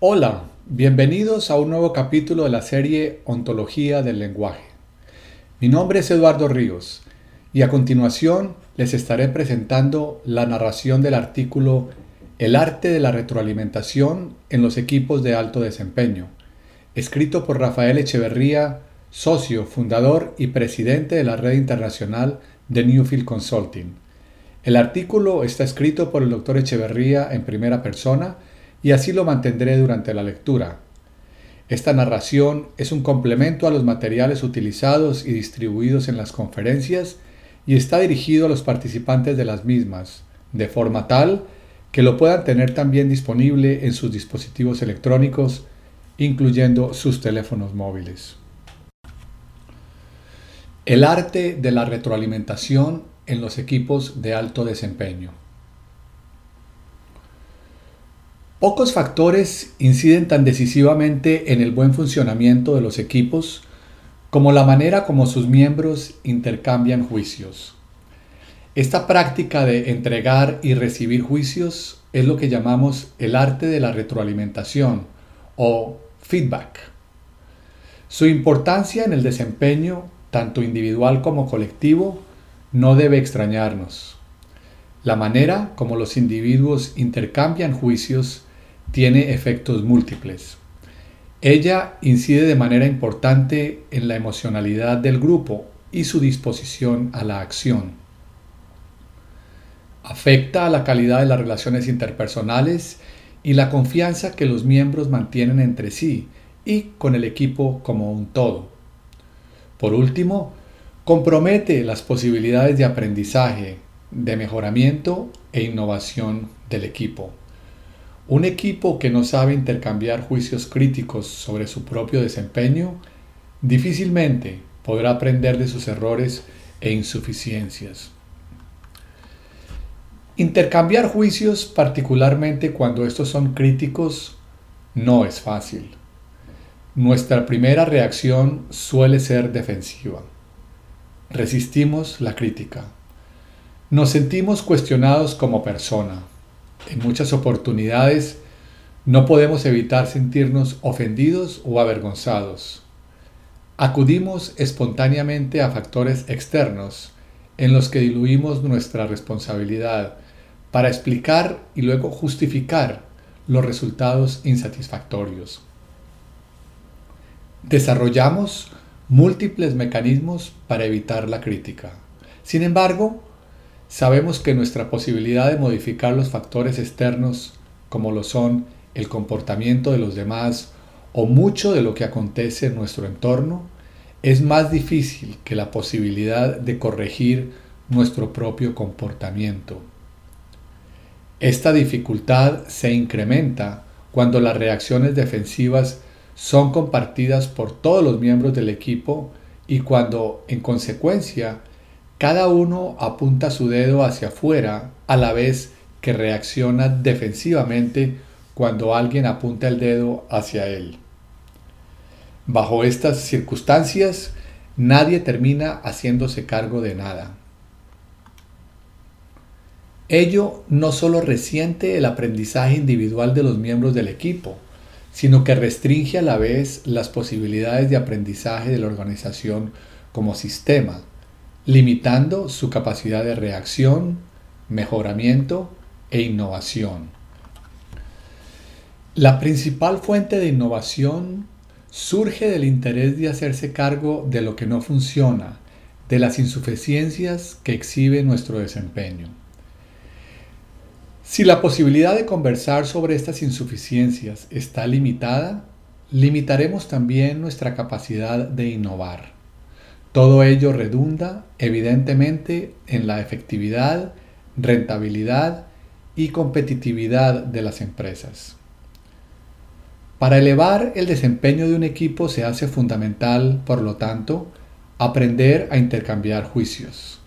Hola, bienvenidos a un nuevo capítulo de la serie Ontología del Lenguaje. Mi nombre es Eduardo Ríos y a continuación les estaré presentando la narración del artículo El arte de la retroalimentación en los equipos de alto desempeño, escrito por Rafael Echeverría, socio, fundador y presidente de la red internacional de Newfield Consulting. El artículo está escrito por el doctor Echeverría en primera persona y así lo mantendré durante la lectura. Esta narración es un complemento a los materiales utilizados y distribuidos en las conferencias y está dirigido a los participantes de las mismas, de forma tal que lo puedan tener también disponible en sus dispositivos electrónicos, incluyendo sus teléfonos móviles. El arte de la retroalimentación en los equipos de alto desempeño. Pocos factores inciden tan decisivamente en el buen funcionamiento de los equipos como la manera como sus miembros intercambian juicios. Esta práctica de entregar y recibir juicios es lo que llamamos el arte de la retroalimentación o feedback. Su importancia en el desempeño, tanto individual como colectivo, no debe extrañarnos. La manera como los individuos intercambian juicios tiene efectos múltiples. Ella incide de manera importante en la emocionalidad del grupo y su disposición a la acción. Afecta a la calidad de las relaciones interpersonales y la confianza que los miembros mantienen entre sí y con el equipo como un todo. Por último, compromete las posibilidades de aprendizaje, de mejoramiento e innovación del equipo. Un equipo que no sabe intercambiar juicios críticos sobre su propio desempeño difícilmente podrá aprender de sus errores e insuficiencias. Intercambiar juicios, particularmente cuando estos son críticos, no es fácil. Nuestra primera reacción suele ser defensiva. Resistimos la crítica. Nos sentimos cuestionados como persona en muchas oportunidades no podemos evitar sentirnos ofendidos o avergonzados. Acudimos espontáneamente a factores externos en los que diluimos nuestra responsabilidad para explicar y luego justificar los resultados insatisfactorios. Desarrollamos múltiples mecanismos para evitar la crítica. Sin embargo, Sabemos que nuestra posibilidad de modificar los factores externos, como lo son el comportamiento de los demás o mucho de lo que acontece en nuestro entorno, es más difícil que la posibilidad de corregir nuestro propio comportamiento. Esta dificultad se incrementa cuando las reacciones defensivas son compartidas por todos los miembros del equipo y cuando, en consecuencia, cada uno apunta su dedo hacia afuera a la vez que reacciona defensivamente cuando alguien apunta el dedo hacia él. Bajo estas circunstancias, nadie termina haciéndose cargo de nada. Ello no solo resiente el aprendizaje individual de los miembros del equipo, sino que restringe a la vez las posibilidades de aprendizaje de la organización como sistema, limitando su capacidad de reacción, mejoramiento e innovación. La principal fuente de innovación surge del interés de hacerse cargo de lo que no funciona, de las insuficiencias que exhibe nuestro desempeño. Si la posibilidad de conversar sobre estas insuficiencias está limitada, limitaremos también nuestra capacidad de innovar. Todo ello redunda evidentemente en la efectividad, rentabilidad y competitividad de las empresas. Para elevar el desempeño de un equipo se hace fundamental, por lo tanto, aprender a intercambiar juicios.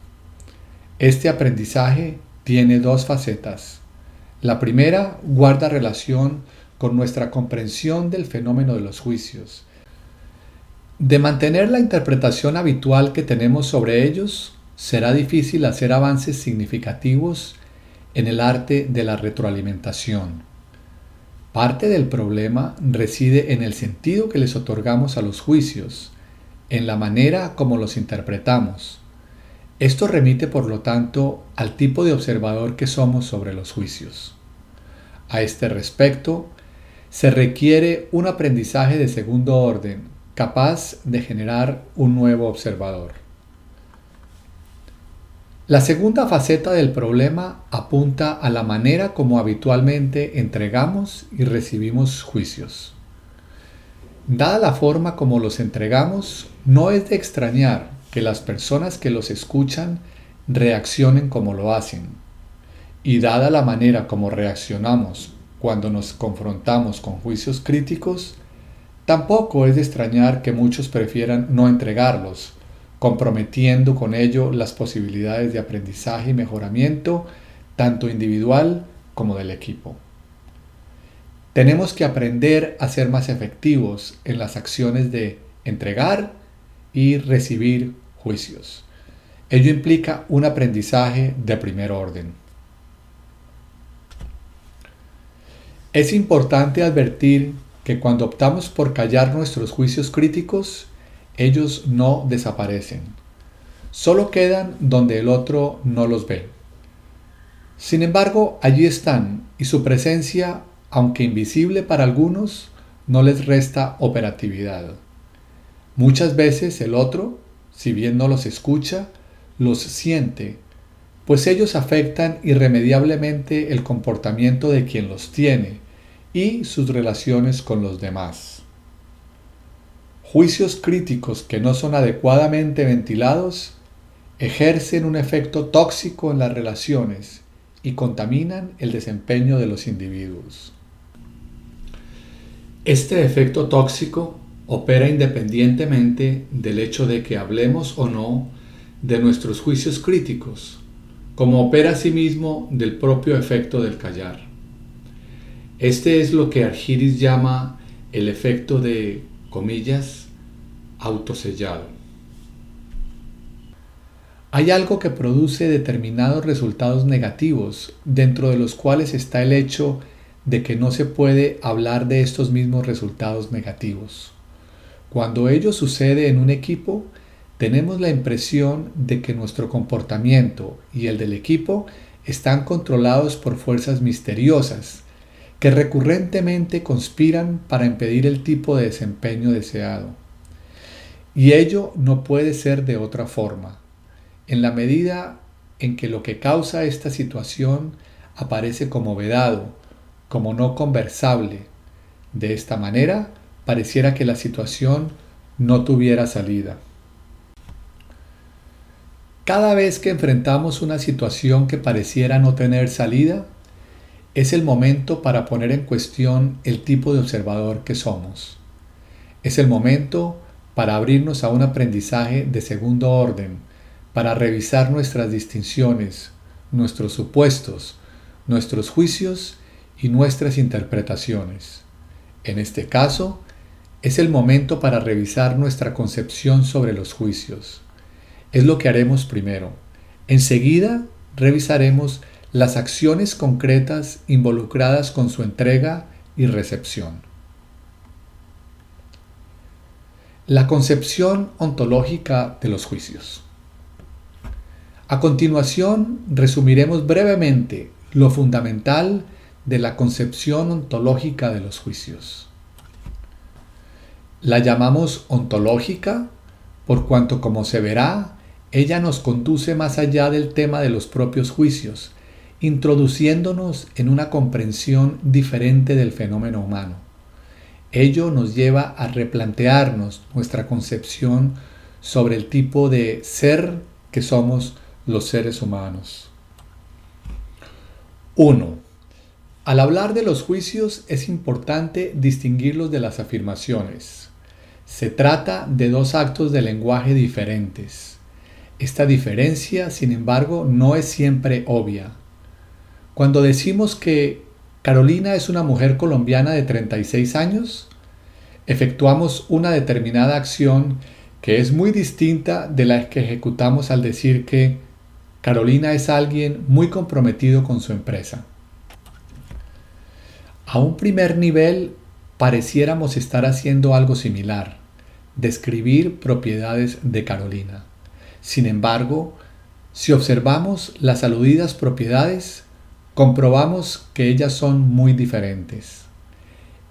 Este aprendizaje tiene dos facetas. La primera guarda relación con nuestra comprensión del fenómeno de los juicios de mantener la interpretación habitual que tenemos sobre ellos, será difícil hacer avances significativos en el arte de la retroalimentación. Parte del problema reside en el sentido que les otorgamos a los juicios, en la manera como los interpretamos. Esto remite, por lo tanto, al tipo de observador que somos sobre los juicios. A este respecto, se requiere un aprendizaje de segundo orden, capaz de generar un nuevo observador. La segunda faceta del problema apunta a la manera como habitualmente entregamos y recibimos juicios. Dada la forma como los entregamos, no es de extrañar que las personas que los escuchan reaccionen como lo hacen. Y dada la manera como reaccionamos cuando nos confrontamos con juicios críticos, tampoco es de extrañar que muchos prefieran no entregarlos, comprometiendo con ello las posibilidades de aprendizaje y mejoramiento tanto individual como del equipo. Tenemos que aprender a ser más efectivos en las acciones de entregar y recibir juicios. Ello implica un aprendizaje de primer orden. Es importante advertir que cuando optamos por callar nuestros juicios críticos, ellos no desaparecen, solo quedan donde el otro no los ve. Sin embargo, allí están y su presencia, aunque invisible para algunos, no les resta operatividad. Muchas veces el otro, si bien no los escucha, los siente, pues ellos afectan irremediablemente el comportamiento de quien los tiene y sus relaciones con los demás. Juicios críticos que no son adecuadamente ventilados ejercen un efecto tóxico en las relaciones y contaminan el desempeño de los individuos. Este efecto tóxico opera independientemente del hecho de que hablemos o no de nuestros juicios críticos, como opera asimismo del propio efecto del callar. Este es lo que Argiris llama el efecto de, comillas, autosellado. Hay algo que produce determinados resultados negativos, dentro de los cuales está el hecho de que no se puede hablar de estos mismos resultados negativos. Cuando ello sucede en un equipo, tenemos la impresión de que nuestro comportamiento y el del equipo están controlados por fuerzas misteriosas que recurrentemente conspiran para impedir el tipo de desempeño deseado. Y ello no puede ser de otra forma. En la medida en que lo que causa esta situación aparece como vedado, como no conversable, de esta manera pareciera que la situación no tuviera salida. Cada vez que enfrentamos una situación que pareciera no tener salida, es el momento para poner en cuestión el tipo de observador que somos. Es el momento para abrirnos a un aprendizaje de segundo orden, para revisar nuestras distinciones, nuestros supuestos, nuestros juicios y nuestras interpretaciones. En este caso, es el momento para revisar nuestra concepción sobre los juicios. Es lo que haremos primero. Enseguida revisaremos las acciones concretas involucradas con su entrega y recepción. La concepción ontológica de los juicios. A continuación, resumiremos brevemente lo fundamental de la concepción ontológica de los juicios. La llamamos ontológica por cuanto, como se verá, ella nos conduce más allá del tema de los propios juicios, introduciéndonos en una comprensión diferente del fenómeno humano. Ello nos lleva a replantearnos nuestra concepción sobre el tipo de ser que somos los seres humanos. 1. Al hablar de los juicios es importante distinguirlos de las afirmaciones. Se trata de dos actos de lenguaje diferentes. Esta diferencia, sin embargo, no es siempre obvia. Cuando decimos que Carolina es una mujer colombiana de 36 años. Efectuamos una determinada acción que es muy distinta de la que ejecutamos al decir que Carolina es alguien muy comprometido con su empresa. A un primer nivel pareciéramos estar haciendo algo similar, describir propiedades de Carolina. Sin embargo, si observamos las aludidas propiedades, comprobamos que ellas son muy diferentes.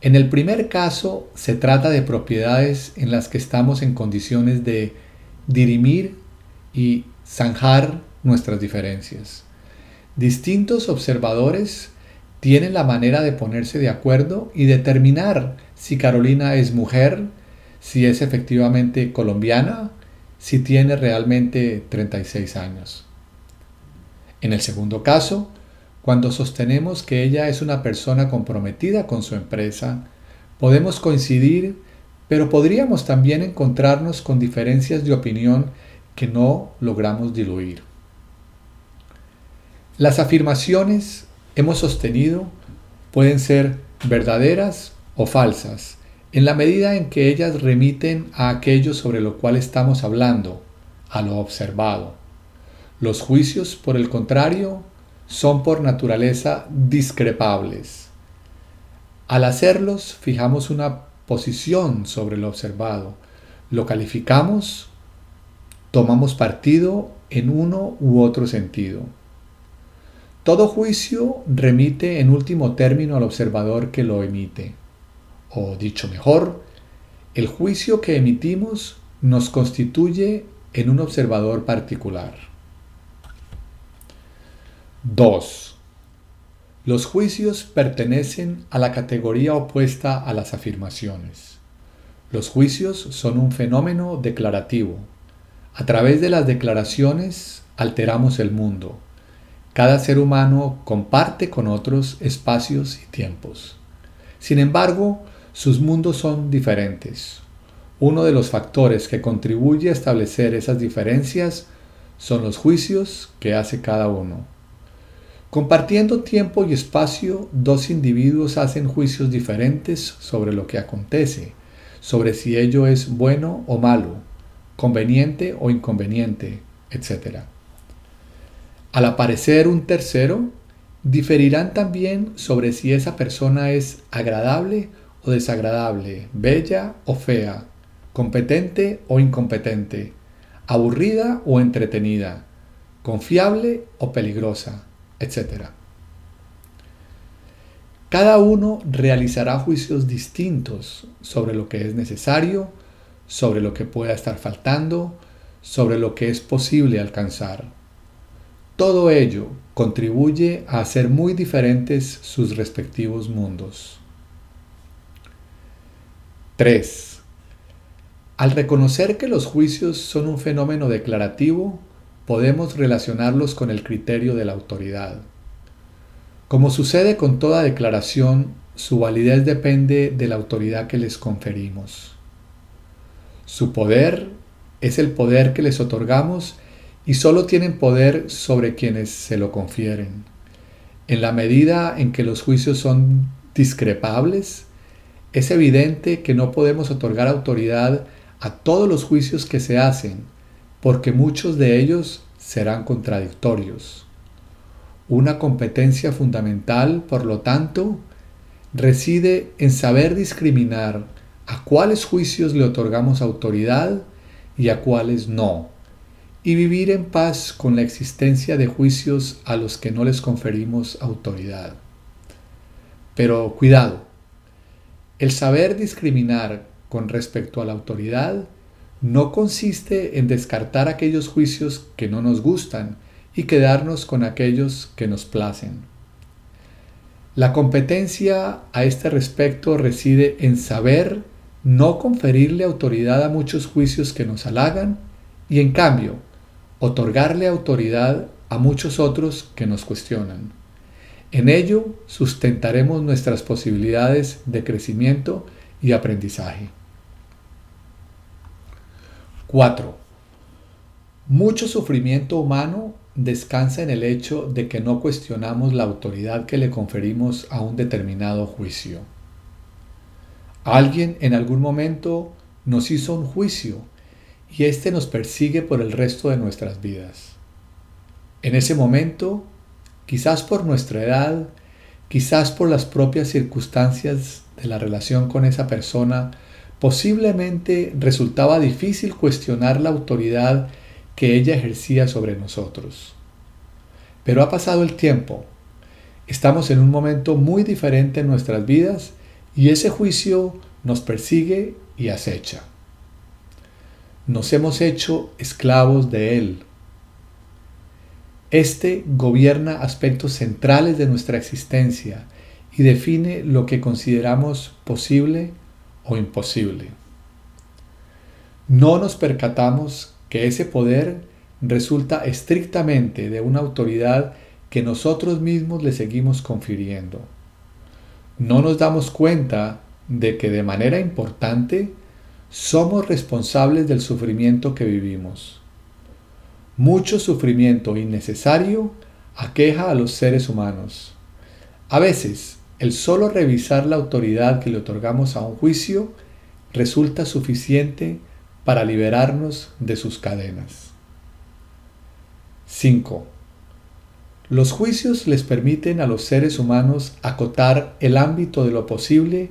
En el primer caso se trata de propiedades en las que estamos en condiciones de dirimir y zanjar nuestras diferencias. Distintos observadores tienen la manera de ponerse de acuerdo y determinar si Carolina es mujer, si es efectivamente colombiana, si tiene realmente 36 años. En el segundo caso, cuando sostenemos que ella es una persona comprometida con su empresa, podemos coincidir, pero podríamos también encontrarnos con diferencias de opinión que no logramos diluir. Las afirmaciones, hemos sostenido, pueden ser verdaderas o falsas, en la medida en que ellas remiten a aquello sobre lo cual estamos hablando, a lo observado. Los juicios, por el contrario, son por naturaleza discrepables. Al hacerlos, fijamos una posición sobre lo observado, lo calificamos, tomamos partido en uno u otro sentido. Todo juicio remite en último término al observador que lo emite. O dicho mejor, el juicio que emitimos nos constituye en un observador particular. 2. Los juicios pertenecen a la categoría opuesta a las afirmaciones. Los juicios son un fenómeno declarativo. A través de las declaraciones alteramos el mundo cada ser humano comparte con otros espacios y tiempos. Sin embargo, sus mundos son diferentes. Uno de los factores que contribuye a establecer esas diferencias son los juicios que hace cada uno. Compartiendo tiempo y espacio, dos individuos hacen juicios diferentes sobre lo que acontece, sobre si ello es bueno o malo, conveniente o inconveniente, etc. Al aparecer un tercero, diferirán también sobre si esa persona es agradable o desagradable, bella o fea, competente o incompetente, aburrida o entretenida, confiable o peligrosa, etc. Cada uno realizará juicios distintos sobre lo que es necesario, sobre lo que pueda estar faltando, sobre lo que es posible alcanzar. Todo ello contribuye a hacer muy diferentes sus respectivos mundos. 3. Al reconocer que los juicios son un fenómeno declarativo, podemos relacionarlos con el criterio de la autoridad. Como sucede con toda declaración, su validez depende de la autoridad que les conferimos. Su poder es el poder que les otorgamos y solo tienen poder sobre quienes se lo confieren. En la medida en que los juicios son discrepables, es evidente que no podemos otorgar autoridad a todos los juicios que se hacen, porque muchos de ellos serán contradictorios. Una competencia fundamental, por lo tanto, reside en saber discriminar a cuáles juicios le otorgamos autoridad y a cuáles no y vivir en paz con la existencia de juicios a los que no les conferimos autoridad. Pero cuidado, el saber discriminar con respecto a la autoridad no consiste en descartar aquellos juicios que no nos gustan y quedarnos con aquellos que nos placen. La competencia a este respecto reside en saber no conferirle autoridad a muchos juicios que nos halagan y en cambio otorgarle autoridad a muchos otros que nos cuestionan. En ello sustentaremos nuestras posibilidades de crecimiento y aprendizaje. 4. Mucho sufrimiento humano descansa en el hecho de que no cuestionamos la autoridad que le conferimos a un determinado juicio. Alguien en algún momento nos hizo un juicio y éste nos persigue por el resto de nuestras vidas. En ese momento, quizás por nuestra edad, quizás por las propias circunstancias de la relación con esa persona, posiblemente resultaba difícil cuestionar la autoridad que ella ejercía sobre nosotros. Pero ha pasado el tiempo, estamos en un momento muy diferente en nuestras vidas y ese juicio nos persigue y acecha. Nos hemos hecho esclavos de él. Este gobierna aspectos centrales de nuestra existencia y define lo que consideramos posible o imposible. No nos percatamos que ese poder resulta estrictamente de una autoridad que nosotros mismos le seguimos confiriendo. No nos damos cuenta de que de manera importante somos responsables del sufrimiento que vivimos. Mucho sufrimiento innecesario aqueja a los seres humanos. A veces, el solo revisar la autoridad que le otorgamos a un juicio resulta suficiente para liberarnos de sus cadenas. 5. Los juicios les permiten a los seres humanos acotar el ámbito de lo posible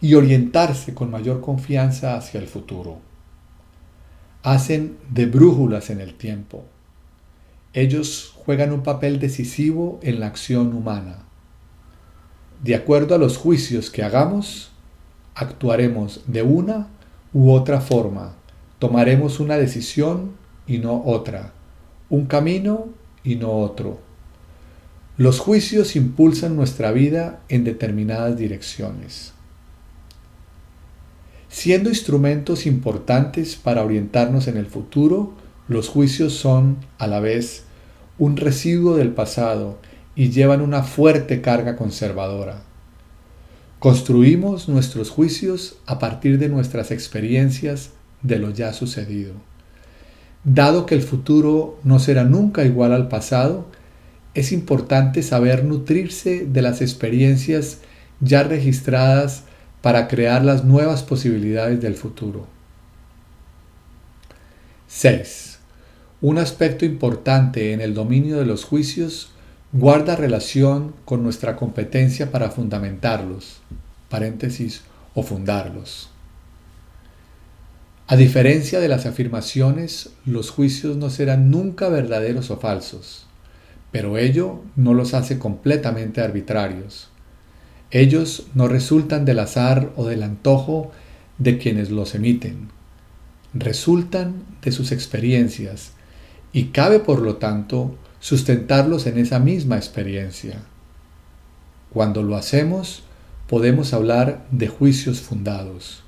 y orientarse con mayor confianza hacia el futuro. Hacen de brújulas en el tiempo. Ellos juegan un papel decisivo en la acción humana. De acuerdo a los juicios que hagamos, actuaremos de una u otra forma, tomaremos una decisión y no otra, un camino y no otro. Los juicios impulsan nuestra vida en determinadas direcciones. Siendo instrumentos importantes para orientarnos en el futuro, los juicios son, a la vez, un residuo del pasado y llevan una fuerte carga conservadora. Construimos nuestros juicios a partir de nuestras experiencias de lo ya sucedido. Dado que el futuro no será nunca igual al pasado, es importante saber nutrirse de las experiencias ya registradas para crear las nuevas posibilidades del futuro. 6. Un aspecto importante en el dominio de los juicios guarda relación con nuestra competencia para fundamentarlos, paréntesis, o fundarlos. A diferencia de las afirmaciones, los juicios no serán nunca verdaderos o falsos, pero ello no los hace completamente arbitrarios. Ellos no resultan del azar o del antojo de quienes los emiten, resultan de sus experiencias y cabe por lo tanto sustentarlos en esa misma experiencia. Cuando lo hacemos, podemos hablar de juicios fundados.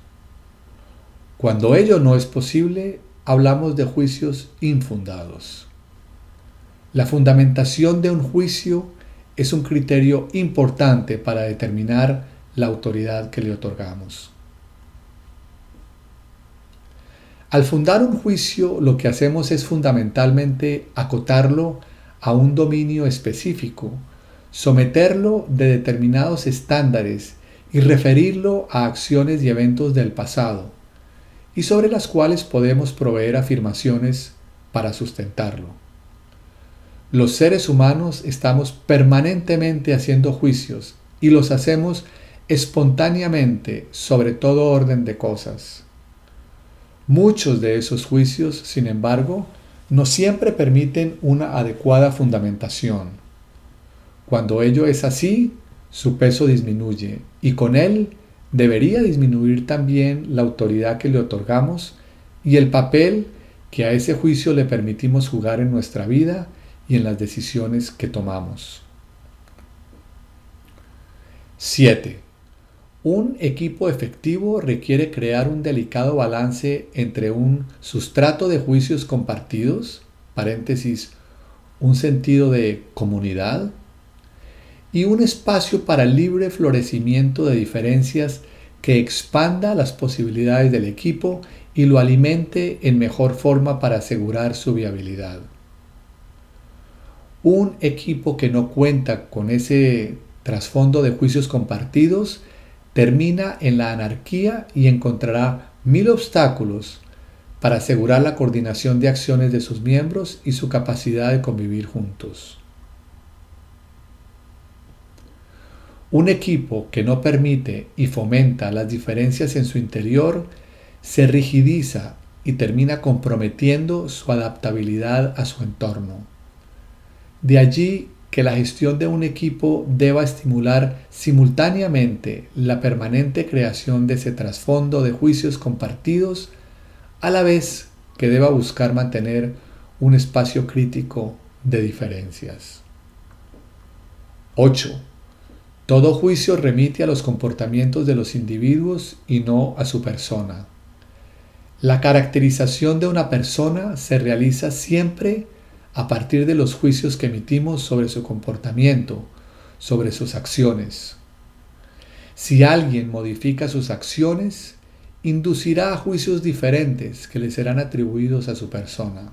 Cuando ello no es posible, hablamos de juicios infundados. La fundamentación de un juicio es un criterio importante para determinar la autoridad que le otorgamos. Al fundar un juicio, lo que hacemos es fundamentalmente acotarlo a un dominio específico, someterlo de determinados estándares y referirlo a acciones y eventos del pasado, y sobre las cuales podemos proveer afirmaciones para sustentarlo. Los seres humanos estamos permanentemente haciendo juicios y los hacemos espontáneamente sobre todo orden de cosas. Muchos de esos juicios, sin embargo, no siempre permiten una adecuada fundamentación. Cuando ello es así, su peso disminuye y con él debería disminuir también la autoridad que le otorgamos y el papel que a ese juicio le permitimos jugar en nuestra vida y en las decisiones que tomamos. 7. Un equipo efectivo requiere crear un delicado balance entre un sustrato de juicios compartidos, paréntesis, un sentido de comunidad, y un espacio para el libre florecimiento de diferencias que expanda las posibilidades del equipo y lo alimente en mejor forma para asegurar su viabilidad. Un equipo que no cuenta con ese trasfondo de juicios compartidos termina en la anarquía y encontrará mil obstáculos para asegurar la coordinación de acciones de sus miembros y su capacidad de convivir juntos. Un equipo que no permite y fomenta las diferencias en su interior se rigidiza y termina comprometiendo su adaptabilidad a su entorno. De allí que la gestión de un equipo deba estimular simultáneamente la permanente creación de ese trasfondo de juicios compartidos, a la vez que deba buscar mantener un espacio crítico de diferencias. 8. Todo juicio remite a los comportamientos de los individuos y no a su persona. La caracterización de una persona se realiza siempre a partir de los juicios que emitimos sobre su comportamiento, sobre sus acciones. Si alguien modifica sus acciones, inducirá a juicios diferentes que le serán atribuidos a su persona.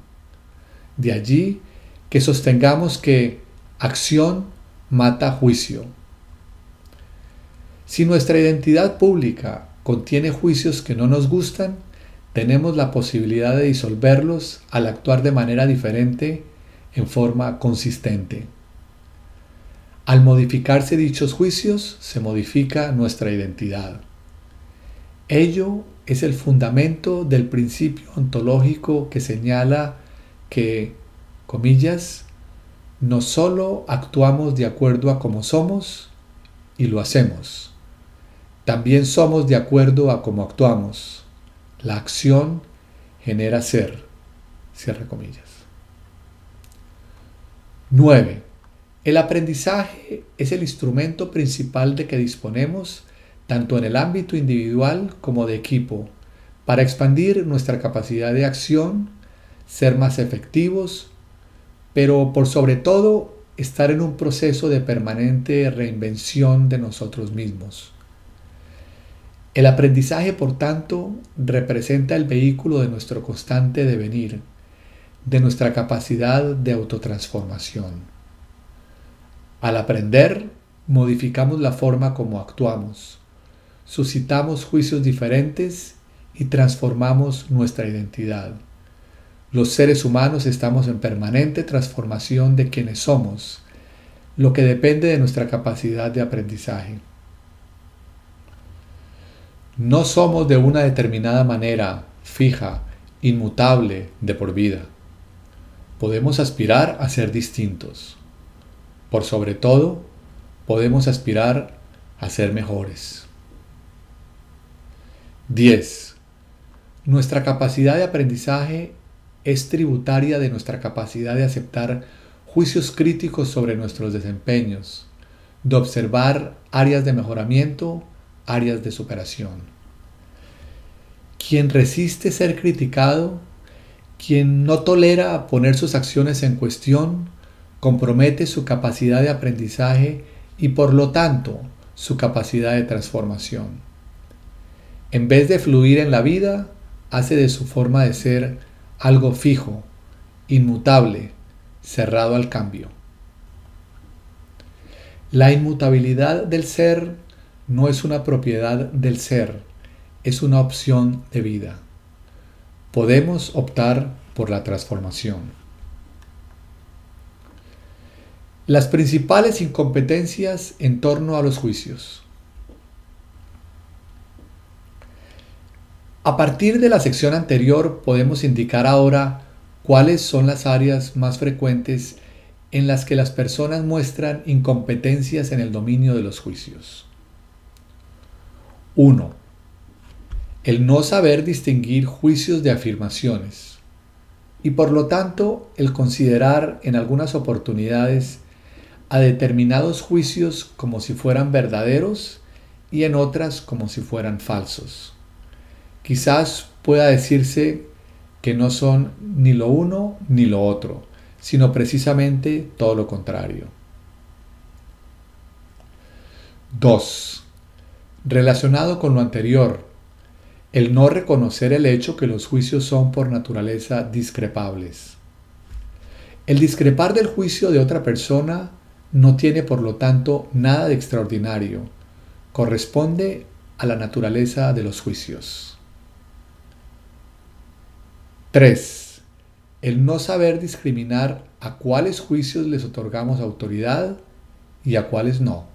De allí que sostengamos que acción mata juicio. Si nuestra identidad pública contiene juicios que no nos gustan, tenemos la posibilidad de disolverlos al actuar de manera diferente en forma consistente. Al modificarse dichos juicios, se modifica nuestra identidad. Ello es el fundamento del principio ontológico que señala que, comillas, no solo actuamos de acuerdo a cómo somos y lo hacemos, también somos de acuerdo a cómo actuamos la acción genera ser. Cierra comillas. 9. El aprendizaje es el instrumento principal de que disponemos tanto en el ámbito individual como de equipo para expandir nuestra capacidad de acción, ser más efectivos, pero por sobre todo estar en un proceso de permanente reinvención de nosotros mismos. El aprendizaje, por tanto, representa el vehículo de nuestro constante devenir, de nuestra capacidad de autotransformación. Al aprender, modificamos la forma como actuamos, suscitamos juicios diferentes y transformamos nuestra identidad. Los seres humanos estamos en permanente transformación de quienes somos, lo que depende de nuestra capacidad de aprendizaje. No somos de una determinada manera, fija, inmutable, de por vida. Podemos aspirar a ser distintos. Por sobre todo, podemos aspirar a ser mejores. 10. Nuestra capacidad de aprendizaje es tributaria de nuestra capacidad de aceptar juicios críticos sobre nuestros desempeños, de observar áreas de mejoramiento áreas de superación. Quien resiste ser criticado, quien no tolera poner sus acciones en cuestión, compromete su capacidad de aprendizaje y por lo tanto su capacidad de transformación. En vez de fluir en la vida, hace de su forma de ser algo fijo, inmutable, cerrado al cambio. La inmutabilidad del ser no es una propiedad del ser, es una opción de vida. Podemos optar por la transformación. Las principales incompetencias en torno a los juicios. A partir de la sección anterior podemos indicar ahora cuáles son las áreas más frecuentes en las que las personas muestran incompetencias en el dominio de los juicios. 1. El no saber distinguir juicios de afirmaciones y por lo tanto el considerar en algunas oportunidades a determinados juicios como si fueran verdaderos y en otras como si fueran falsos. Quizás pueda decirse que no son ni lo uno ni lo otro, sino precisamente todo lo contrario. 2. Relacionado con lo anterior, el no reconocer el hecho que los juicios son por naturaleza discrepables. El discrepar del juicio de otra persona no tiene por lo tanto nada de extraordinario, corresponde a la naturaleza de los juicios. 3. El no saber discriminar a cuáles juicios les otorgamos autoridad y a cuáles no.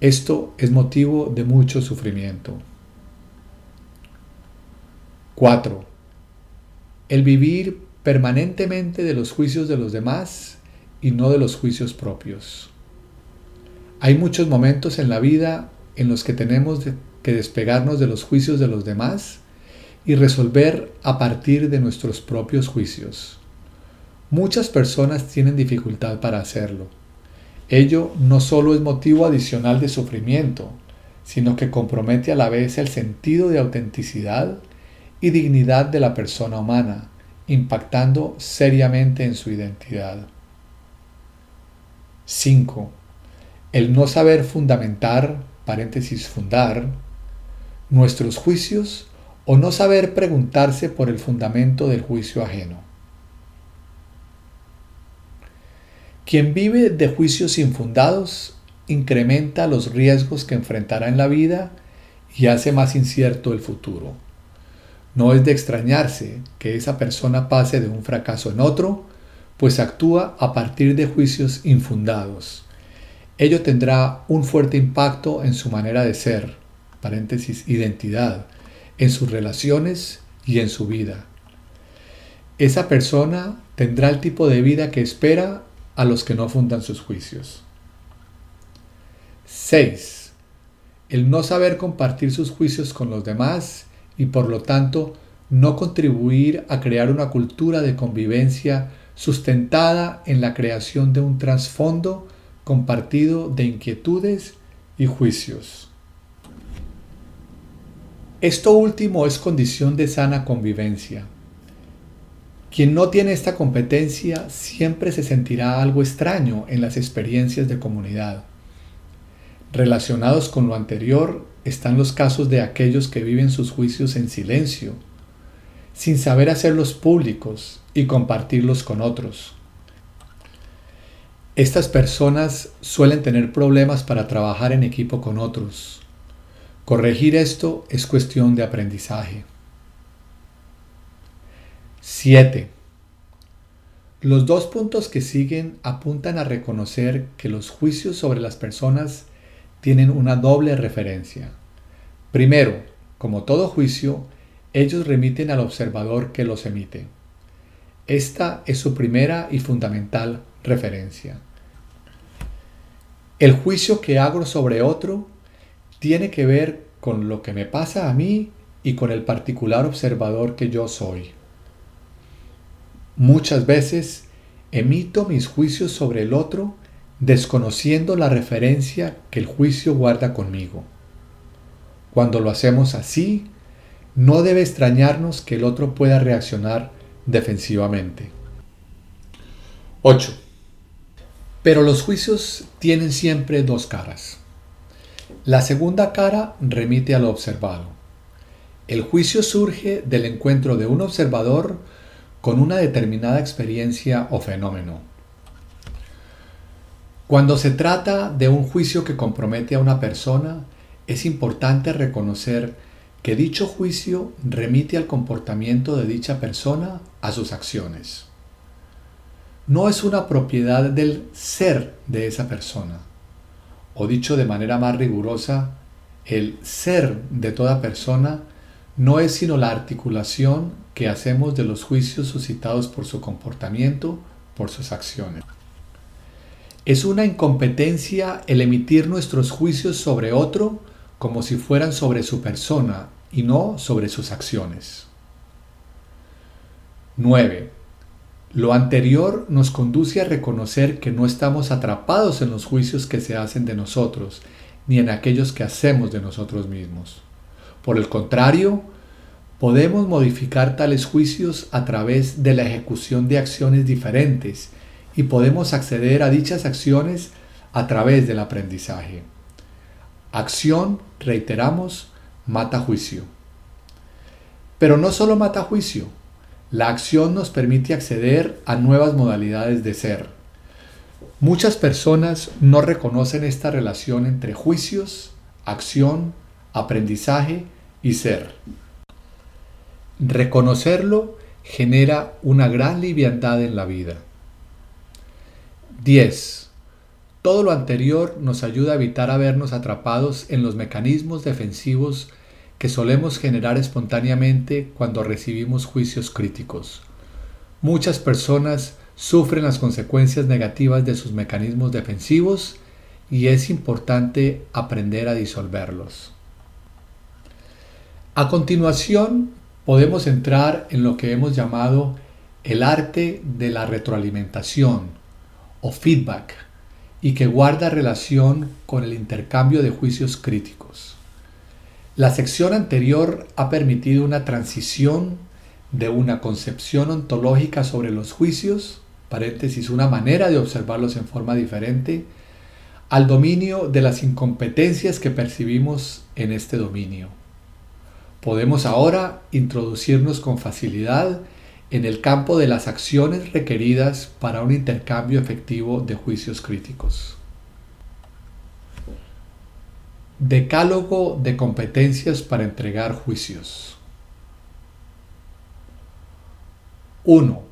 Esto es motivo de mucho sufrimiento. 4. El vivir permanentemente de los juicios de los demás y no de los juicios propios. Hay muchos momentos en la vida en los que tenemos que despegarnos de los juicios de los demás y resolver a partir de nuestros propios juicios. Muchas personas tienen dificultad para hacerlo. Ello no solo es motivo adicional de sufrimiento, sino que compromete a la vez el sentido de autenticidad y dignidad de la persona humana, impactando seriamente en su identidad. 5. El no saber fundamentar, paréntesis fundar, nuestros juicios o no saber preguntarse por el fundamento del juicio ajeno. Quien vive de juicios infundados incrementa los riesgos que enfrentará en la vida y hace más incierto el futuro. No es de extrañarse que esa persona pase de un fracaso en otro, pues actúa a partir de juicios infundados. Ello tendrá un fuerte impacto en su manera de ser, paréntesis, identidad, en sus relaciones y en su vida. Esa persona tendrá el tipo de vida que espera a los que no fundan sus juicios. 6. El no saber compartir sus juicios con los demás y por lo tanto no contribuir a crear una cultura de convivencia sustentada en la creación de un trasfondo compartido de inquietudes y juicios. Esto último es condición de sana convivencia. Quien no tiene esta competencia siempre se sentirá algo extraño en las experiencias de comunidad. Relacionados con lo anterior están los casos de aquellos que viven sus juicios en silencio, sin saber hacerlos públicos y compartirlos con otros. Estas personas suelen tener problemas para trabajar en equipo con otros, Corregir esto es cuestión de aprendizaje. 7. Los dos puntos que siguen apuntan a reconocer que los juicios sobre las personas tienen una doble referencia. Primero, como todo juicio, ellos remiten al observador que los emite. Esta es su primera y fundamental referencia. El juicio que hago sobre otro tiene que ver con lo que me pasa a mí y con el particular observador que yo soy. Muchas veces emito mis juicios sobre el otro desconociendo la referencia que el juicio guarda conmigo. Cuando lo hacemos así, no debe extrañarnos que el otro pueda reaccionar defensivamente. 8. Pero los juicios tienen siempre dos caras. La segunda cara remite a lo observado. El juicio surge del encuentro de un observador con una determinada experiencia o fenómeno. Cuando se trata de un juicio que compromete a una persona, es importante reconocer que dicho juicio remite al comportamiento de dicha persona, a sus acciones. No es una propiedad del ser de esa persona o dicho de manera más rigurosa, el ser de toda persona no es sino la articulación que hacemos de los juicios suscitados por su comportamiento, por sus acciones. Es una incompetencia el emitir nuestros juicios sobre otro como si fueran sobre su persona y no sobre sus acciones. 9. Lo anterior nos conduce a reconocer que no estamos atrapados en los juicios que se hacen de nosotros, ni en aquellos que hacemos de nosotros mismos. Por el contrario, podemos modificar tales juicios a través de la ejecución de acciones diferentes y podemos acceder a dichas acciones a través del aprendizaje. Acción, reiteramos, mata juicio. Pero no solo mata juicio, la acción nos permite acceder a nuevas modalidades de ser. Muchas personas no reconocen esta relación entre juicios, acción, aprendizaje y ser. Reconocerlo genera una gran liviandad en la vida. 10. Todo lo anterior nos ayuda a evitar a vernos atrapados en los mecanismos defensivos que solemos generar espontáneamente cuando recibimos juicios críticos. Muchas personas sufren las consecuencias negativas de sus mecanismos defensivos y es importante aprender a disolverlos. A continuación, podemos entrar en lo que hemos llamado el arte de la retroalimentación o feedback y que guarda relación con el intercambio de juicios críticos. La sección anterior ha permitido una transición de una concepción ontológica sobre los juicios, paréntesis, una manera de observarlos en forma diferente, al dominio de las incompetencias que percibimos en este dominio. Podemos ahora introducirnos con facilidad en el campo de las acciones requeridas para un intercambio efectivo de juicios críticos. Decálogo de competencias para entregar juicios. 1.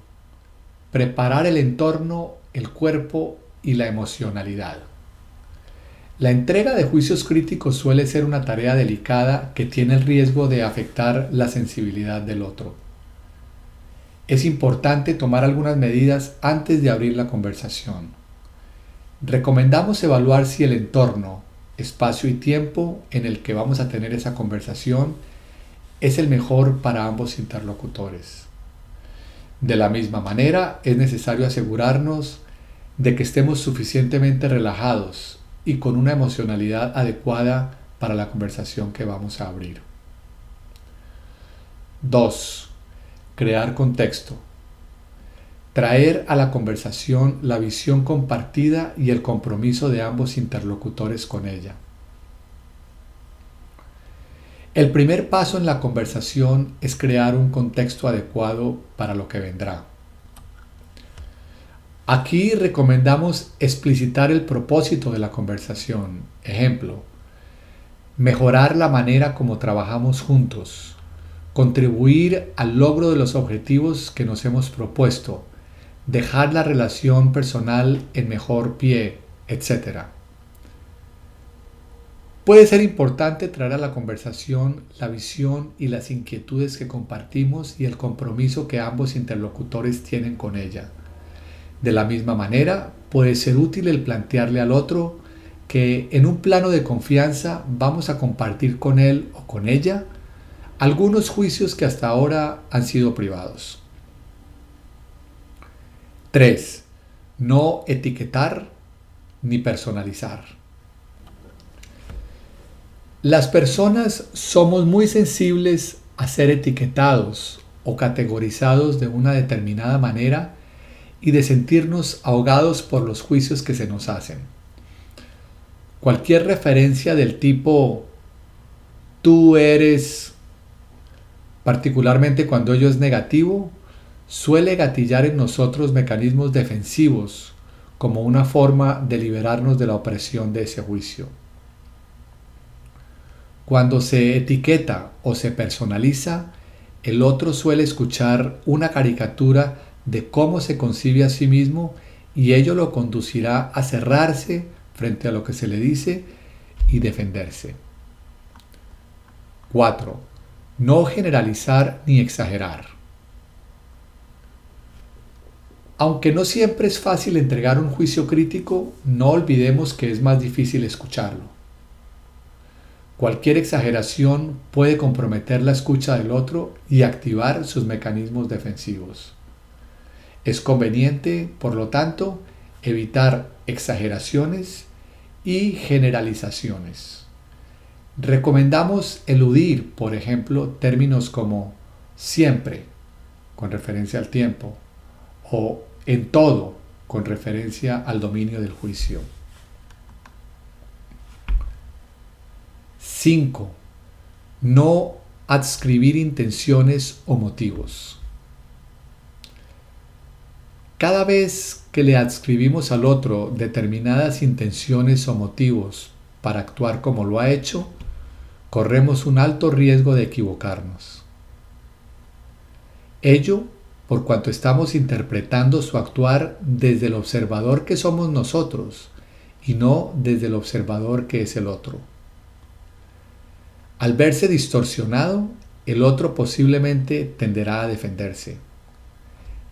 Preparar el entorno, el cuerpo y la emocionalidad. La entrega de juicios críticos suele ser una tarea delicada que tiene el riesgo de afectar la sensibilidad del otro es importante tomar algunas medidas antes de abrir la conversación. Recomendamos evaluar si el entorno, espacio y tiempo en el que vamos a tener esa conversación es el mejor para ambos interlocutores. De la misma manera, es necesario asegurarnos de que estemos suficientemente relajados y con una emocionalidad adecuada para la conversación que vamos a abrir. 2 crear contexto, traer a la conversación la visión compartida y el compromiso de ambos interlocutores con ella. El primer paso en la conversación es crear un contexto adecuado para lo que vendrá. Aquí recomendamos explicitar el propósito de la conversación. Ejemplo, mejorar la manera como trabajamos juntos contribuir al logro de los objetivos que nos hemos propuesto, dejar la relación personal en mejor pie, etc. Puede ser importante traer a la conversación la visión y las inquietudes que compartimos y el compromiso que ambos interlocutores tienen con ella. De la misma manera, puede ser útil el plantearle al otro que en un plano de confianza vamos a compartir con él o con ella algunos juicios que hasta ahora han sido privados. 3. No etiquetar ni personalizar. Las personas somos muy sensibles a ser etiquetados o categorizados de una determinada manera y de sentirnos ahogados por los juicios que se nos hacen. Cualquier referencia del tipo tú eres particularmente cuando ello es negativo, suele gatillar en nosotros mecanismos defensivos como una forma de liberarnos de la opresión de ese juicio. Cuando se etiqueta o se personaliza, el otro suele escuchar una caricatura de cómo se concibe a sí mismo y ello lo conducirá a cerrarse frente a lo que se le dice y defenderse. 4 no generalizar ni exagerar. Aunque no siempre es fácil entregar un juicio crítico, no olvidemos que es más difícil escucharlo. Cualquier exageración puede comprometer la escucha del otro y activar sus mecanismos defensivos. Es conveniente, por lo tanto, evitar exageraciones y generalizaciones. Recomendamos eludir, por ejemplo, términos como siempre, con referencia al tiempo, o en todo, con referencia al dominio del juicio. 5. No adscribir intenciones o motivos. Cada vez que le adscribimos al otro determinadas intenciones o motivos para actuar como lo ha hecho, corremos un alto riesgo de equivocarnos. Ello por cuanto estamos interpretando su actuar desde el observador que somos nosotros y no desde el observador que es el otro. Al verse distorsionado, el otro posiblemente tenderá a defenderse.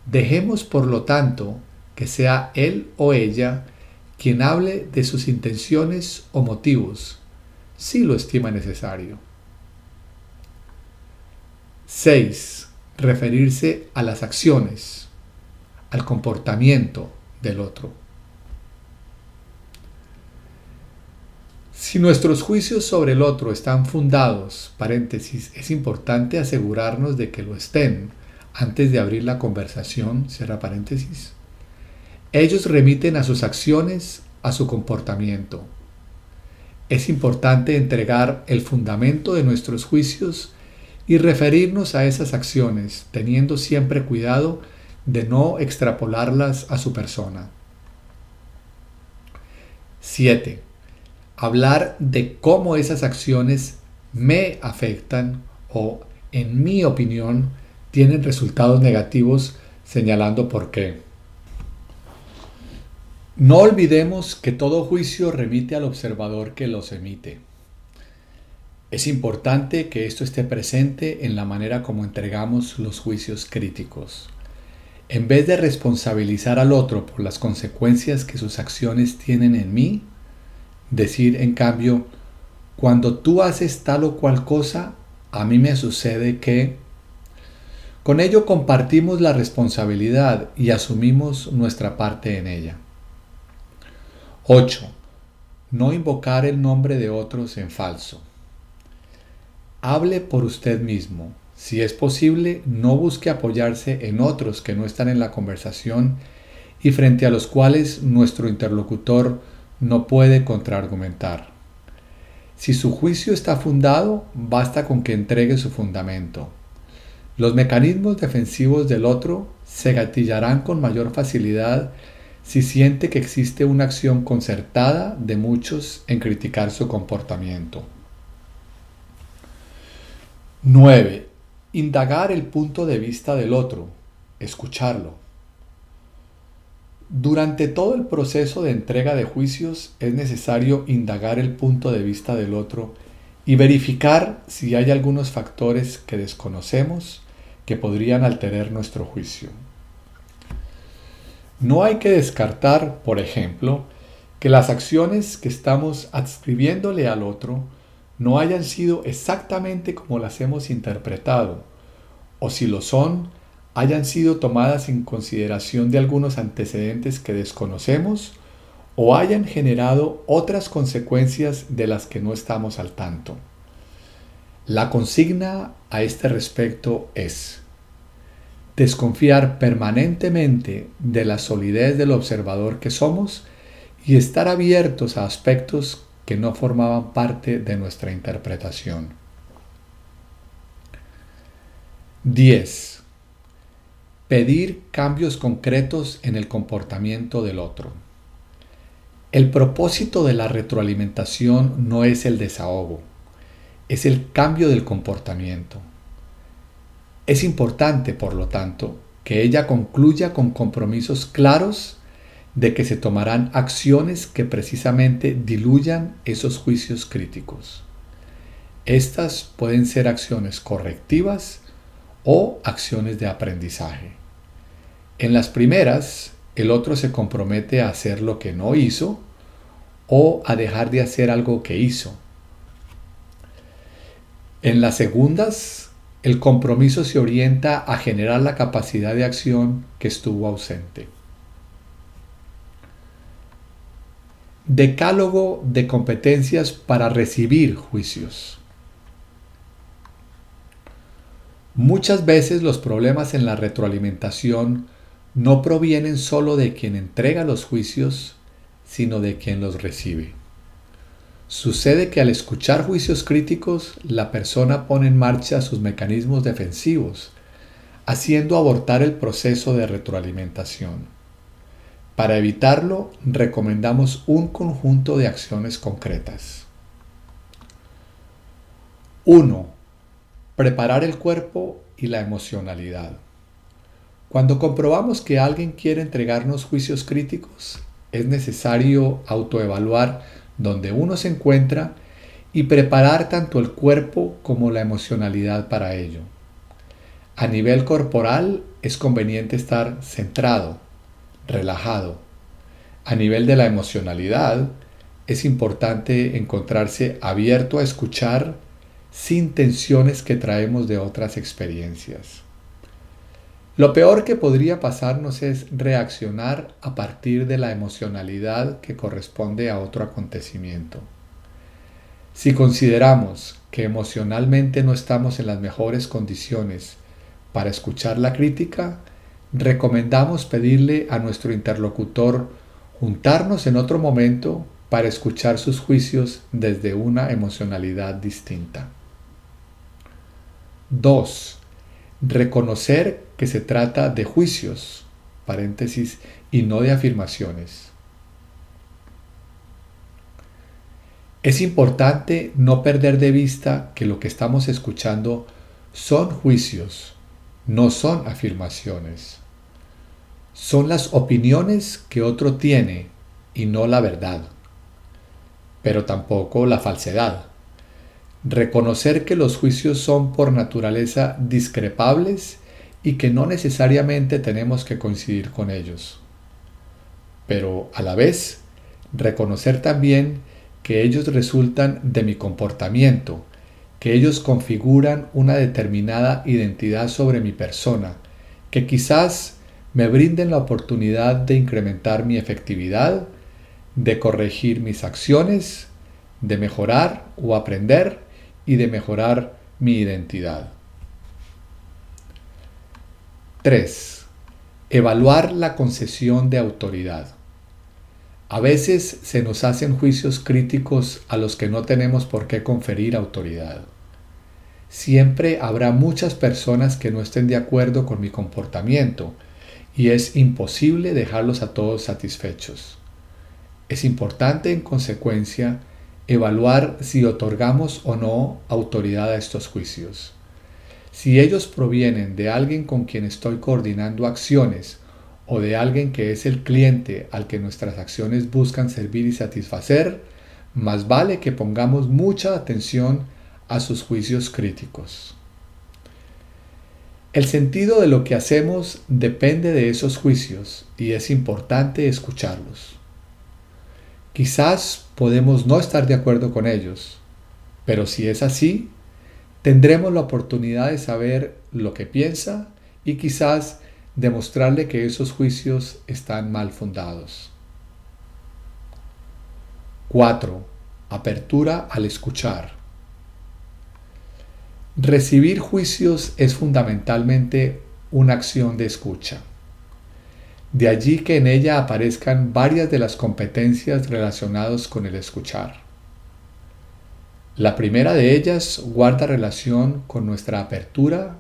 Dejemos, por lo tanto, que sea él o ella quien hable de sus intenciones o motivos, si lo estima necesario. 6. Referirse a las acciones, al comportamiento del otro. Si nuestros juicios sobre el otro están fundados, paréntesis, es importante asegurarnos de que lo estén antes de abrir la conversación, cierra paréntesis. Ellos remiten a sus acciones, a su comportamiento. Es importante entregar el fundamento de nuestros juicios y referirnos a esas acciones, teniendo siempre cuidado de no extrapolarlas a su persona. 7 hablar de cómo esas acciones me afectan o, en mi opinión, tienen resultados negativos señalando por qué. No olvidemos que todo juicio remite al observador que los emite. Es importante que esto esté presente en la manera como entregamos los juicios críticos. En vez de responsabilizar al otro por las consecuencias que sus acciones tienen en mí, Decir, en cambio, cuando tú haces tal o cual cosa, a mí me sucede que... Con ello compartimos la responsabilidad y asumimos nuestra parte en ella. 8. No invocar el nombre de otros en falso. Hable por usted mismo. Si es posible, no busque apoyarse en otros que no están en la conversación y frente a los cuales nuestro interlocutor no puede contraargumentar. Si su juicio está fundado, basta con que entregue su fundamento. Los mecanismos defensivos del otro se gatillarán con mayor facilidad si siente que existe una acción concertada de muchos en criticar su comportamiento. 9. Indagar el punto de vista del otro, escucharlo. Durante todo el proceso de entrega de juicios es necesario indagar el punto de vista del otro y verificar si hay algunos factores que desconocemos que podrían alterar nuestro juicio. No hay que descartar, por ejemplo, que las acciones que estamos adscribiéndole al otro no hayan sido exactamente como las hemos interpretado, o si lo son, hayan sido tomadas en consideración de algunos antecedentes que desconocemos o hayan generado otras consecuencias de las que no estamos al tanto. La consigna a este respecto es desconfiar permanentemente de la solidez del observador que somos y estar abiertos a aspectos que no formaban parte de nuestra interpretación. 10 pedir cambios concretos en el comportamiento del otro. El propósito de la retroalimentación no es el desahogo, es el cambio del comportamiento. Es importante, por lo tanto, que ella concluya con compromisos claros de que se tomarán acciones que precisamente diluyan esos juicios críticos. Estas pueden ser acciones correctivas o acciones de aprendizaje. En las primeras, el otro se compromete a hacer lo que no hizo o a dejar de hacer algo que hizo. En las segundas, el compromiso se orienta a generar la capacidad de acción que estuvo ausente. Decálogo de competencias para recibir juicios. Muchas veces los problemas en la retroalimentación no provienen sólo de quien entrega los juicios, sino de quien los recibe. Sucede que al escuchar juicios críticos, la persona pone en marcha sus mecanismos defensivos, haciendo abortar el proceso de retroalimentación. Para evitarlo, recomendamos un conjunto de acciones concretas. 1. Preparar el cuerpo y la emocionalidad. Cuando comprobamos que alguien quiere entregarnos juicios críticos, es necesario autoevaluar dónde uno se encuentra y preparar tanto el cuerpo como la emocionalidad para ello. A nivel corporal es conveniente estar centrado, relajado. A nivel de la emocionalidad es importante encontrarse abierto a escuchar sin tensiones que traemos de otras experiencias. Lo peor que podría pasarnos es reaccionar a partir de la emocionalidad que corresponde a otro acontecimiento. Si consideramos que emocionalmente no estamos en las mejores condiciones para escuchar la crítica, recomendamos pedirle a nuestro interlocutor juntarnos en otro momento para escuchar sus juicios desde una emocionalidad distinta. 2. Reconocer que se trata de juicios, paréntesis, y no de afirmaciones. Es importante no perder de vista que lo que estamos escuchando son juicios, no son afirmaciones. Son las opiniones que otro tiene y no la verdad, pero tampoco la falsedad. Reconocer que los juicios son por naturaleza discrepables y que no necesariamente tenemos que coincidir con ellos. Pero a la vez, reconocer también que ellos resultan de mi comportamiento, que ellos configuran una determinada identidad sobre mi persona, que quizás me brinden la oportunidad de incrementar mi efectividad, de corregir mis acciones, de mejorar o aprender y de mejorar mi identidad. 3. Evaluar la concesión de autoridad. A veces se nos hacen juicios críticos a los que no tenemos por qué conferir autoridad. Siempre habrá muchas personas que no estén de acuerdo con mi comportamiento y es imposible dejarlos a todos satisfechos. Es importante, en consecuencia, evaluar si otorgamos o no autoridad a estos juicios. Si ellos provienen de alguien con quien estoy coordinando acciones o de alguien que es el cliente al que nuestras acciones buscan servir y satisfacer, más vale que pongamos mucha atención a sus juicios críticos. El sentido de lo que hacemos depende de esos juicios y es importante escucharlos. Quizás podemos no estar de acuerdo con ellos, pero si es así, tendremos la oportunidad de saber lo que piensa y quizás demostrarle que esos juicios están mal fundados. 4. Apertura al escuchar. Recibir juicios es fundamentalmente una acción de escucha. De allí que en ella aparezcan varias de las competencias relacionadas con el escuchar. La primera de ellas guarda relación con nuestra apertura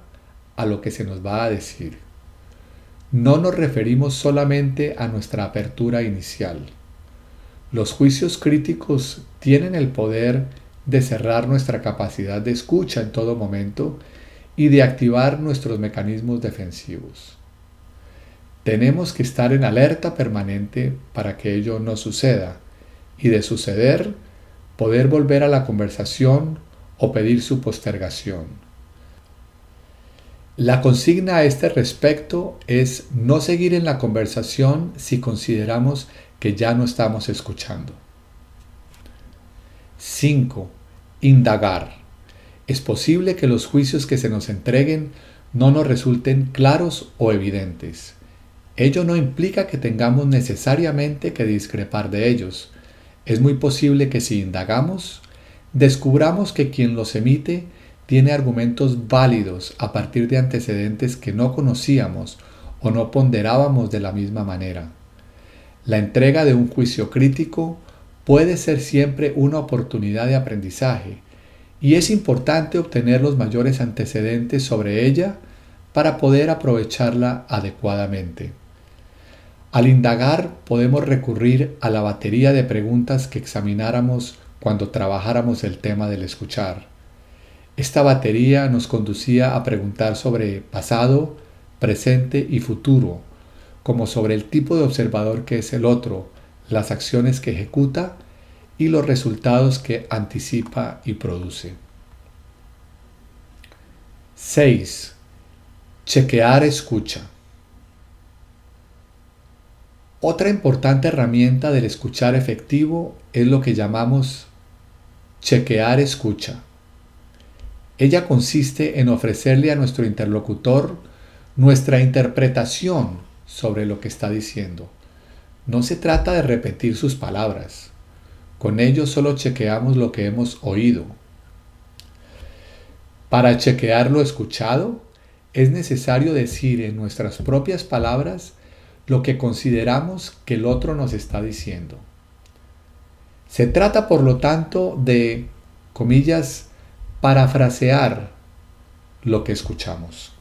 a lo que se nos va a decir. No nos referimos solamente a nuestra apertura inicial. Los juicios críticos tienen el poder de cerrar nuestra capacidad de escucha en todo momento y de activar nuestros mecanismos defensivos. Tenemos que estar en alerta permanente para que ello no suceda y de suceder poder volver a la conversación o pedir su postergación. La consigna a este respecto es no seguir en la conversación si consideramos que ya no estamos escuchando. 5. Indagar. Es posible que los juicios que se nos entreguen no nos resulten claros o evidentes. Ello no implica que tengamos necesariamente que discrepar de ellos, es muy posible que si indagamos, descubramos que quien los emite tiene argumentos válidos a partir de antecedentes que no conocíamos o no ponderábamos de la misma manera. La entrega de un juicio crítico puede ser siempre una oportunidad de aprendizaje y es importante obtener los mayores antecedentes sobre ella para poder aprovecharla adecuadamente. Al indagar podemos recurrir a la batería de preguntas que examináramos cuando trabajáramos el tema del escuchar. Esta batería nos conducía a preguntar sobre pasado, presente y futuro, como sobre el tipo de observador que es el otro, las acciones que ejecuta y los resultados que anticipa y produce. 6. Chequear escucha. Otra importante herramienta del escuchar efectivo es lo que llamamos chequear escucha. Ella consiste en ofrecerle a nuestro interlocutor nuestra interpretación sobre lo que está diciendo. No se trata de repetir sus palabras. Con ello solo chequeamos lo que hemos oído. Para chequear lo escuchado, es necesario decir en nuestras propias palabras lo que consideramos que el otro nos está diciendo. Se trata, por lo tanto, de, comillas, parafrasear lo que escuchamos.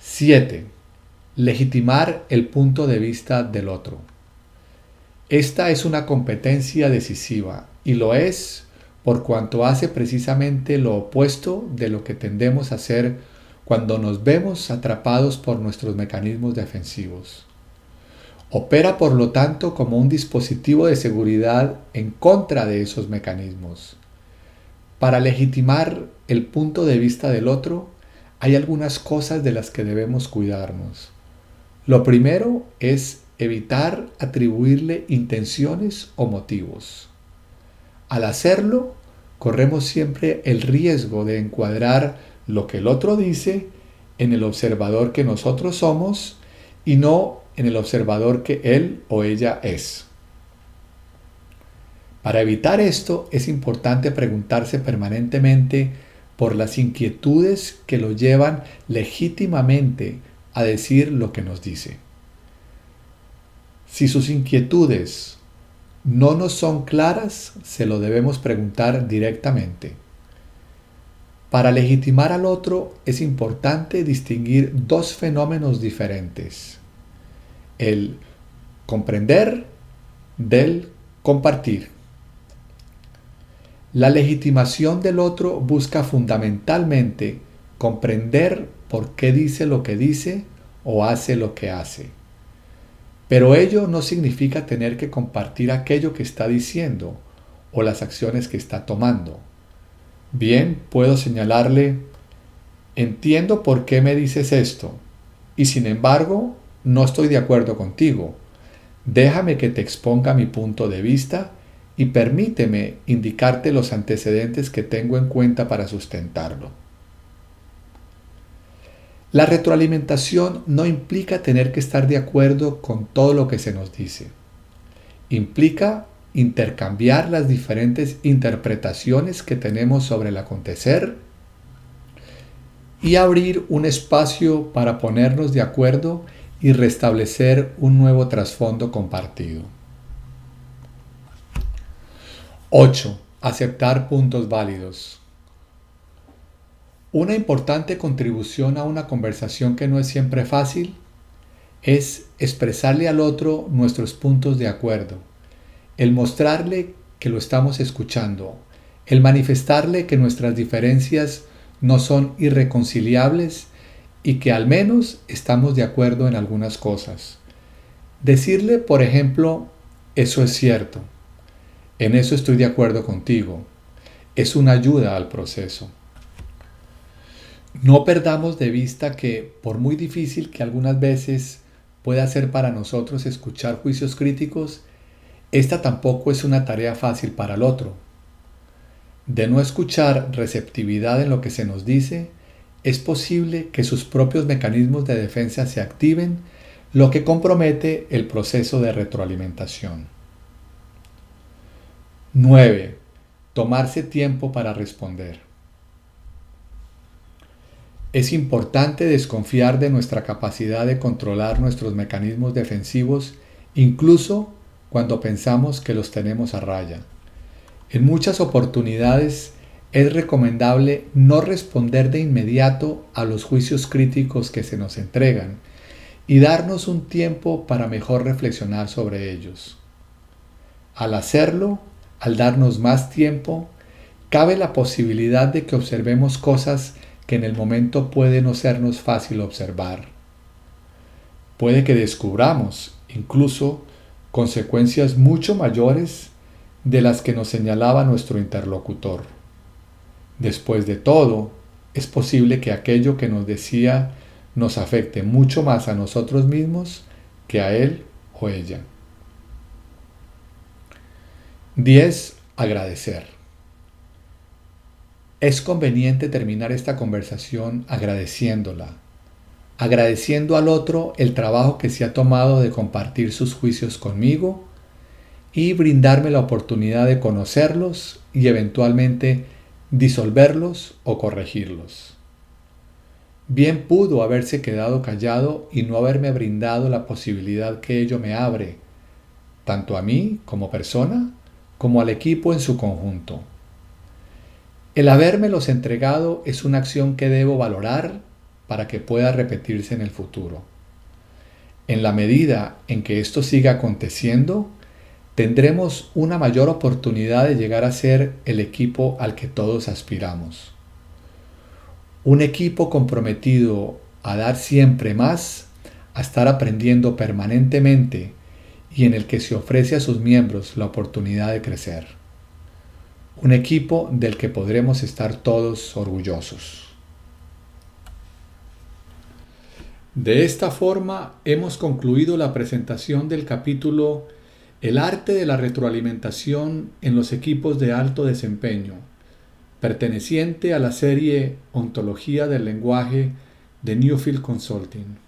7. Legitimar el punto de vista del otro. Esta es una competencia decisiva y lo es por cuanto hace precisamente lo opuesto de lo que tendemos a hacer cuando nos vemos atrapados por nuestros mecanismos defensivos. Opera por lo tanto como un dispositivo de seguridad en contra de esos mecanismos. Para legitimar el punto de vista del otro, hay algunas cosas de las que debemos cuidarnos. Lo primero es evitar atribuirle intenciones o motivos. Al hacerlo, corremos siempre el riesgo de encuadrar lo que el otro dice en el observador que nosotros somos y no en el observador que él o ella es. Para evitar esto es importante preguntarse permanentemente por las inquietudes que lo llevan legítimamente a decir lo que nos dice. Si sus inquietudes no nos son claras, se lo debemos preguntar directamente. Para legitimar al otro es importante distinguir dos fenómenos diferentes. El comprender del compartir. La legitimación del otro busca fundamentalmente comprender por qué dice lo que dice o hace lo que hace. Pero ello no significa tener que compartir aquello que está diciendo o las acciones que está tomando. Bien, puedo señalarle, entiendo por qué me dices esto, y sin embargo, no estoy de acuerdo contigo. Déjame que te exponga mi punto de vista y permíteme indicarte los antecedentes que tengo en cuenta para sustentarlo. La retroalimentación no implica tener que estar de acuerdo con todo lo que se nos dice. Implica intercambiar las diferentes interpretaciones que tenemos sobre el acontecer y abrir un espacio para ponernos de acuerdo y restablecer un nuevo trasfondo compartido. 8. Aceptar puntos válidos. Una importante contribución a una conversación que no es siempre fácil es expresarle al otro nuestros puntos de acuerdo, el mostrarle que lo estamos escuchando, el manifestarle que nuestras diferencias no son irreconciliables y que al menos estamos de acuerdo en algunas cosas. Decirle, por ejemplo, eso es cierto, en eso estoy de acuerdo contigo, es una ayuda al proceso. No perdamos de vista que, por muy difícil que algunas veces pueda ser para nosotros escuchar juicios críticos, esta tampoco es una tarea fácil para el otro. De no escuchar receptividad en lo que se nos dice, es posible que sus propios mecanismos de defensa se activen, lo que compromete el proceso de retroalimentación. 9. Tomarse tiempo para responder. Es importante desconfiar de nuestra capacidad de controlar nuestros mecanismos defensivos incluso cuando pensamos que los tenemos a raya. En muchas oportunidades es recomendable no responder de inmediato a los juicios críticos que se nos entregan y darnos un tiempo para mejor reflexionar sobre ellos. Al hacerlo, al darnos más tiempo, cabe la posibilidad de que observemos cosas que en el momento puede no sernos fácil observar. Puede que descubramos, incluso consecuencias mucho mayores de las que nos señalaba nuestro interlocutor. Después de todo, es posible que aquello que nos decía nos afecte mucho más a nosotros mismos que a él o ella. 10. Agradecer. Es conveniente terminar esta conversación agradeciéndola, agradeciendo al otro el trabajo que se ha tomado de compartir sus juicios conmigo y brindarme la oportunidad de conocerlos y eventualmente disolverlos o corregirlos. Bien pudo haberse quedado callado y no haberme brindado la posibilidad que ello me abre, tanto a mí como persona, como al equipo en su conjunto. El habérmelos entregado es una acción que debo valorar para que pueda repetirse en el futuro. En la medida en que esto siga aconteciendo, tendremos una mayor oportunidad de llegar a ser el equipo al que todos aspiramos. Un equipo comprometido a dar siempre más, a estar aprendiendo permanentemente y en el que se ofrece a sus miembros la oportunidad de crecer. Un equipo del que podremos estar todos orgullosos. De esta forma hemos concluido la presentación del capítulo El arte de la retroalimentación en los equipos de alto desempeño, perteneciente a la serie Ontología del lenguaje de Newfield Consulting.